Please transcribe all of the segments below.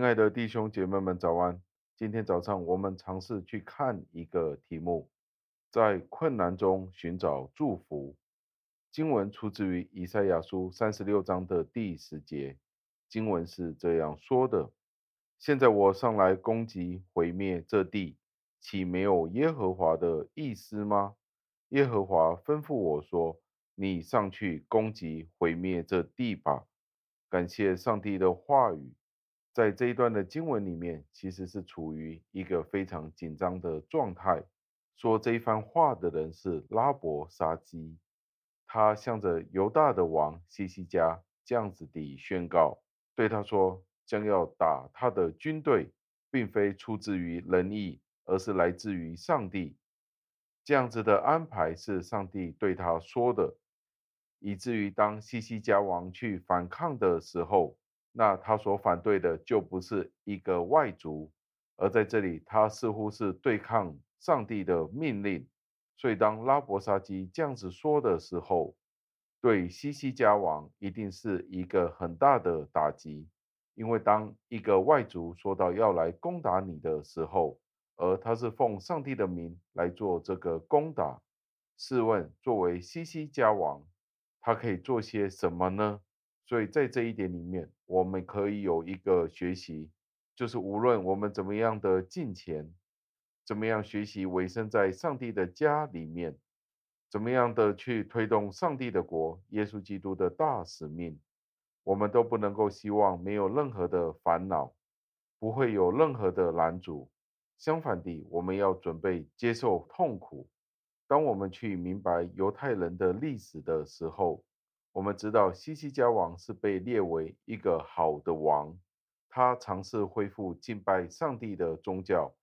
亲爱的弟兄姐妹们，早安！今天早上我们尝试去看一个题目，在困难中寻找祝福。经文出自于以赛亚书三十六章的第十节，经文是这样说的：“现在我上来攻击毁灭这地，岂没有耶和华的意思吗？耶和华吩咐我说：你上去攻击毁灭这地吧。”感谢上帝的话语。在这一段的经文里面，其实是处于一个非常紧张的状态。说这一番话的人是拉伯沙基，他向着犹大的王西西家这样子地宣告，对他说，将要打他的军队，并非出自于人意，而是来自于上帝。这样子的安排是上帝对他说的，以至于当西西家王去反抗的时候。那他所反对的就不是一个外族，而在这里他似乎是对抗上帝的命令。所以当拉伯沙基这样子说的时候，对西西家王一定是一个很大的打击，因为当一个外族说到要来攻打你的时候，而他是奉上帝的名来做这个攻打，试问作为西西家王，他可以做些什么呢？所以在这一点里面，我们可以有一个学习，就是无论我们怎么样的进前，怎么样学习委身在上帝的家里面，怎么样的去推动上帝的国、耶稣基督的大使命，我们都不能够希望没有任何的烦恼，不会有任何的拦阻。相反地，我们要准备接受痛苦。当我们去明白犹太人的历史的时候，我们知道西西家王是被列为一个好的王，他尝试恢复敬拜上帝的宗教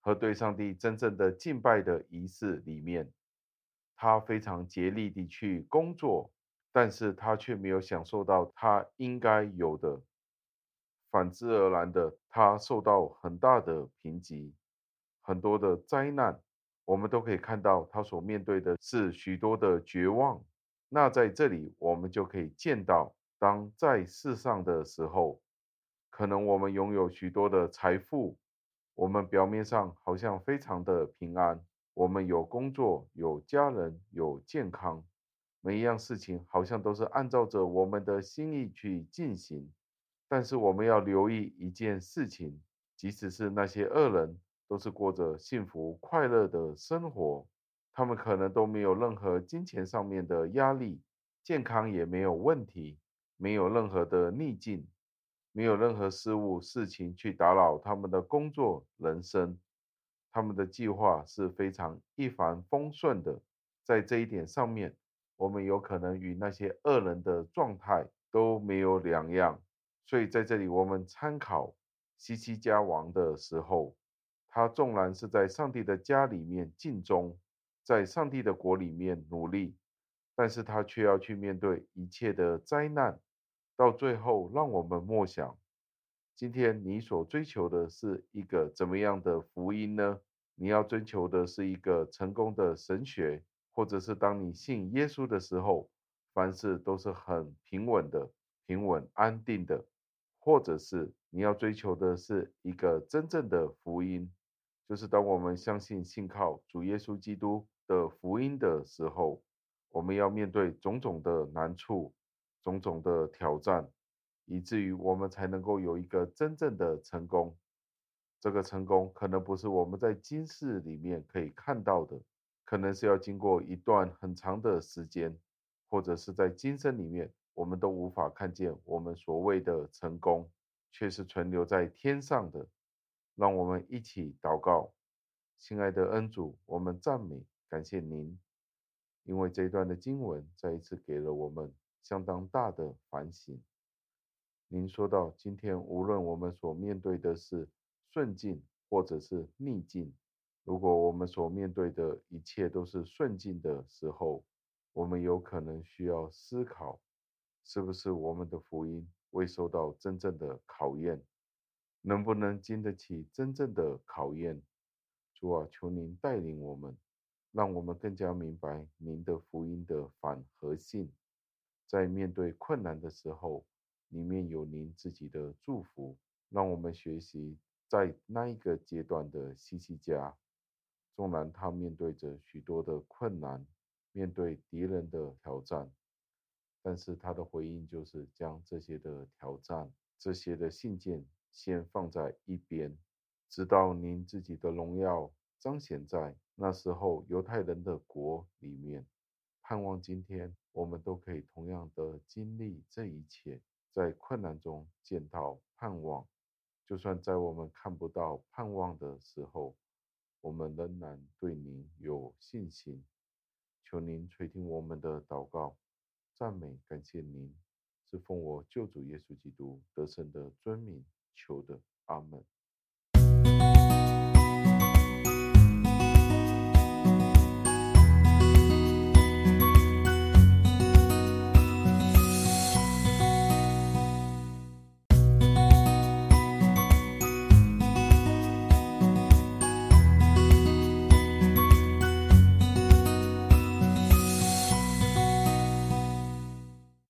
和对上帝真正的敬拜的仪式里面，他非常竭力地去工作，但是他却没有享受到他应该有的，反之而然的，他受到很大的贫瘠，很多的灾难，我们都可以看到他所面对的是许多的绝望。那在这里，我们就可以见到，当在世上的时候，可能我们拥有许多的财富，我们表面上好像非常的平安，我们有工作、有家人、有健康，每一样事情好像都是按照着我们的心意去进行。但是我们要留意一件事情，即使是那些恶人，都是过着幸福快乐的生活。他们可能都没有任何金钱上面的压力，健康也没有问题，没有任何的逆境，没有任何事物事情去打扰他们的工作人生，他们的计划是非常一帆风顺的。在这一点上面，我们有可能与那些恶人的状态都没有两样。所以在这里，我们参考西西家王的时候，他纵然是在上帝的家里面尽忠。在上帝的国里面努力，但是他却要去面对一切的灾难，到最后让我们默想：今天你所追求的是一个怎么样的福音呢？你要追求的是一个成功的神学，或者是当你信耶稣的时候，凡事都是很平稳的、平稳安定的，或者是你要追求的是一个真正的福音，就是当我们相信信靠主耶稣基督。的福音的时候，我们要面对种种的难处、种种的挑战，以至于我们才能够有一个真正的成功。这个成功可能不是我们在今世里面可以看到的，可能是要经过一段很长的时间，或者是在今生里面，我们都无法看见我们所谓的成功，却是存留在天上的。让我们一起祷告，亲爱的恩主，我们赞美。感谢您，因为这一段的经文再一次给了我们相当大的反省。您说到，今天无论我们所面对的是顺境或者是逆境，如果我们所面对的一切都是顺境的时候，我们有可能需要思考，是不是我们的福音未受到真正的考验，能不能经得起真正的考验？主啊，求您带领我们。让我们更加明白您的福音的反和性，在面对困难的时候，里面有您自己的祝福，让我们学习在那一个阶段的西西家，纵然他面对着许多的困难，面对敌人的挑战，但是他的回应就是将这些的挑战、这些的信件先放在一边，直到您自己的荣耀彰显在那时候犹太人的国里面。盼望今天我们都可以同样的经历这一切，在困难中见到盼望。就算在我们看不到盼望的时候，我们仍然对您有信心。求您垂听我们的祷告，赞美感谢您，是奉我救主耶稣基督得胜的尊名求的，阿门。